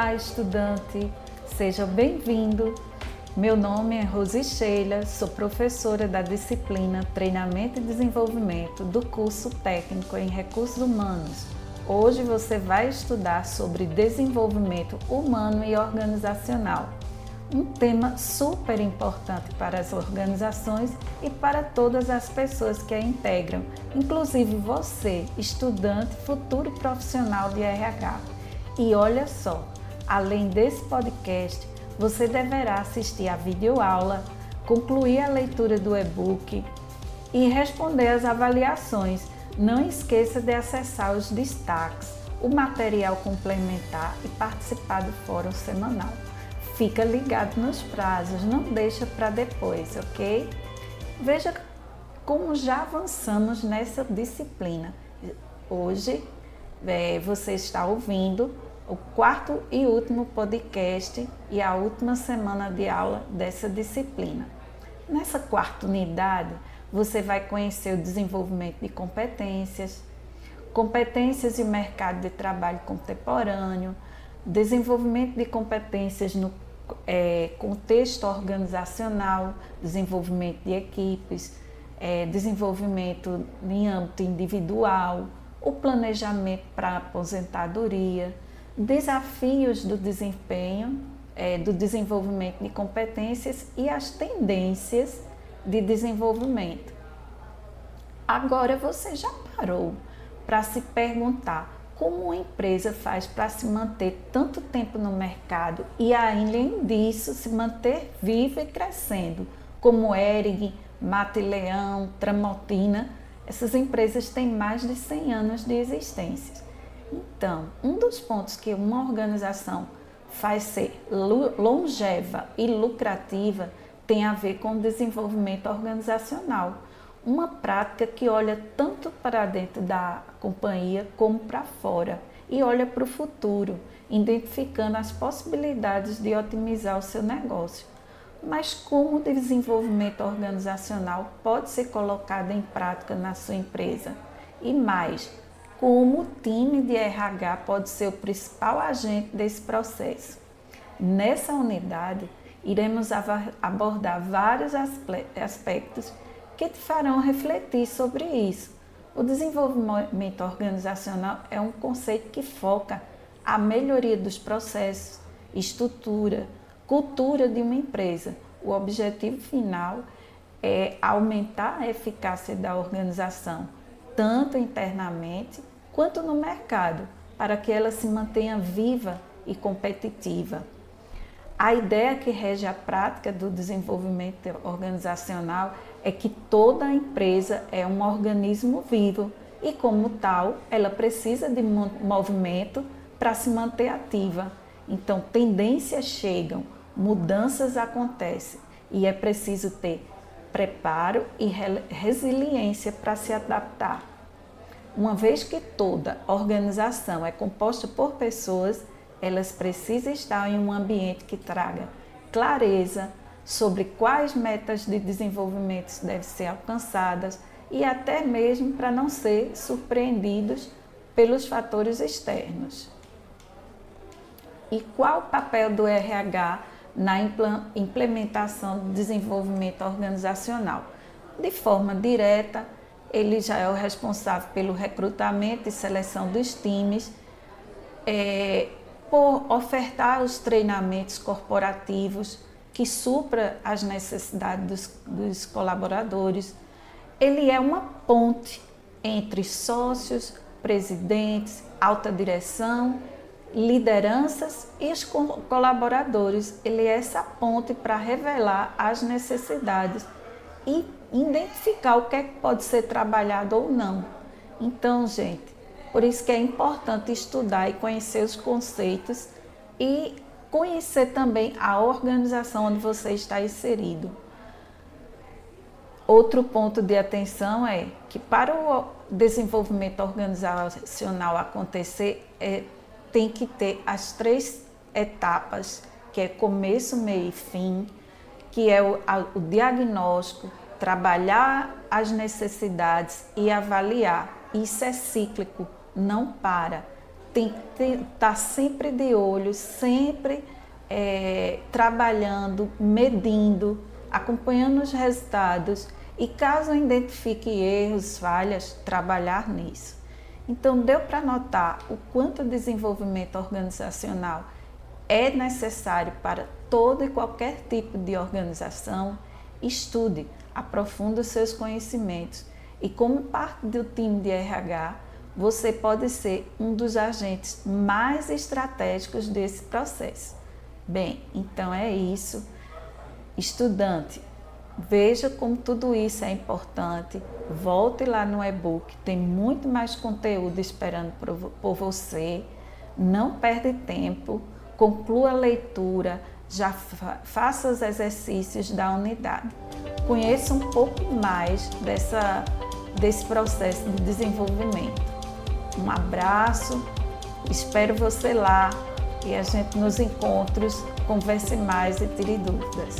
Olá, estudante, seja bem-vindo. Meu nome é Rose Sheila, sou professora da disciplina Treinamento e Desenvolvimento do curso técnico em Recursos Humanos. Hoje você vai estudar sobre desenvolvimento humano e organizacional, um tema super importante para as organizações e para todas as pessoas que a integram, inclusive você, estudante, futuro profissional de RH. E olha só, além desse podcast, você deverá assistir a videoaula, concluir a leitura do e-book e responder às avaliações. Não esqueça de acessar os destaques, o material complementar e participar do fórum semanal. Fica ligado nos prazos, não deixa para depois, ok? Veja como já avançamos nessa disciplina. Hoje é, você está ouvindo o quarto e último podcast e a última semana de aula dessa disciplina. Nessa quarta unidade, você vai conhecer o desenvolvimento de competências, competências e mercado de trabalho contemporâneo, desenvolvimento de competências no é, contexto organizacional, desenvolvimento de equipes, é, desenvolvimento em âmbito individual, o planejamento para aposentadoria, desafios do desempenho, é, do desenvolvimento de competências e as tendências de desenvolvimento. Agora você já parou para se perguntar como uma empresa faz para se manter tanto tempo no mercado e, além disso, se manter viva e crescendo, como Ering, Mate Leão, Tramontina essas empresas têm mais de 100 anos de existência. Então, um dos pontos que uma organização faz ser longeva e lucrativa tem a ver com o desenvolvimento organizacional, uma prática que olha tanto para dentro da companhia como para fora e olha para o futuro, identificando as possibilidades de otimizar o seu negócio mas como o desenvolvimento organizacional pode ser colocado em prática na sua empresa? E mais, como o time de RH pode ser o principal agente desse processo? Nessa unidade, iremos abordar vários aspectos que te farão refletir sobre isso. O desenvolvimento organizacional é um conceito que foca a melhoria dos processos, estrutura, cultura de uma empresa. O objetivo final é aumentar a eficácia da organização, tanto internamente quanto no mercado, para que ela se mantenha viva e competitiva. A ideia que rege a prática do desenvolvimento organizacional é que toda empresa é um organismo vivo e, como tal, ela precisa de movimento para se manter ativa. Então, tendências chegam, mudanças acontecem e é preciso ter preparo e resiliência para se adaptar. Uma vez que toda organização é composta por pessoas, elas precisam estar em um ambiente que traga clareza sobre quais metas de desenvolvimento devem ser alcançadas e até mesmo para não ser surpreendidos pelos fatores externos. E qual o papel do RH na implementação do desenvolvimento organizacional. De forma direta, ele já é o responsável pelo recrutamento e seleção dos times, é, por ofertar os treinamentos corporativos que supra as necessidades dos, dos colaboradores. Ele é uma ponte entre sócios, presidentes, alta direção lideranças e os colaboradores. Ele é essa ponte para revelar as necessidades e identificar o que, é que pode ser trabalhado ou não. Então, gente, por isso que é importante estudar e conhecer os conceitos e conhecer também a organização onde você está inserido. Outro ponto de atenção é que para o desenvolvimento organizacional acontecer, é tem que ter as três etapas, que é começo, meio e fim, que é o, a, o diagnóstico, trabalhar as necessidades e avaliar. Isso é cíclico, não para. tem que estar tá sempre de olho, sempre é, trabalhando, medindo, acompanhando os resultados e caso identifique erros, falhas, trabalhar nisso. Então, deu para notar o quanto o desenvolvimento organizacional é necessário para todo e qualquer tipo de organização. Estude, aprofunde os seus conhecimentos e, como parte do time de RH, você pode ser um dos agentes mais estratégicos desse processo. Bem, então é isso. Estudante, veja como tudo isso é importante. Volte lá no e-book, tem muito mais conteúdo esperando por você. Não perde tempo, conclua a leitura, já fa faça os exercícios da unidade. Conheça um pouco mais dessa, desse processo de desenvolvimento. Um abraço, espero você lá e a gente nos encontros converse mais e tire dúvidas.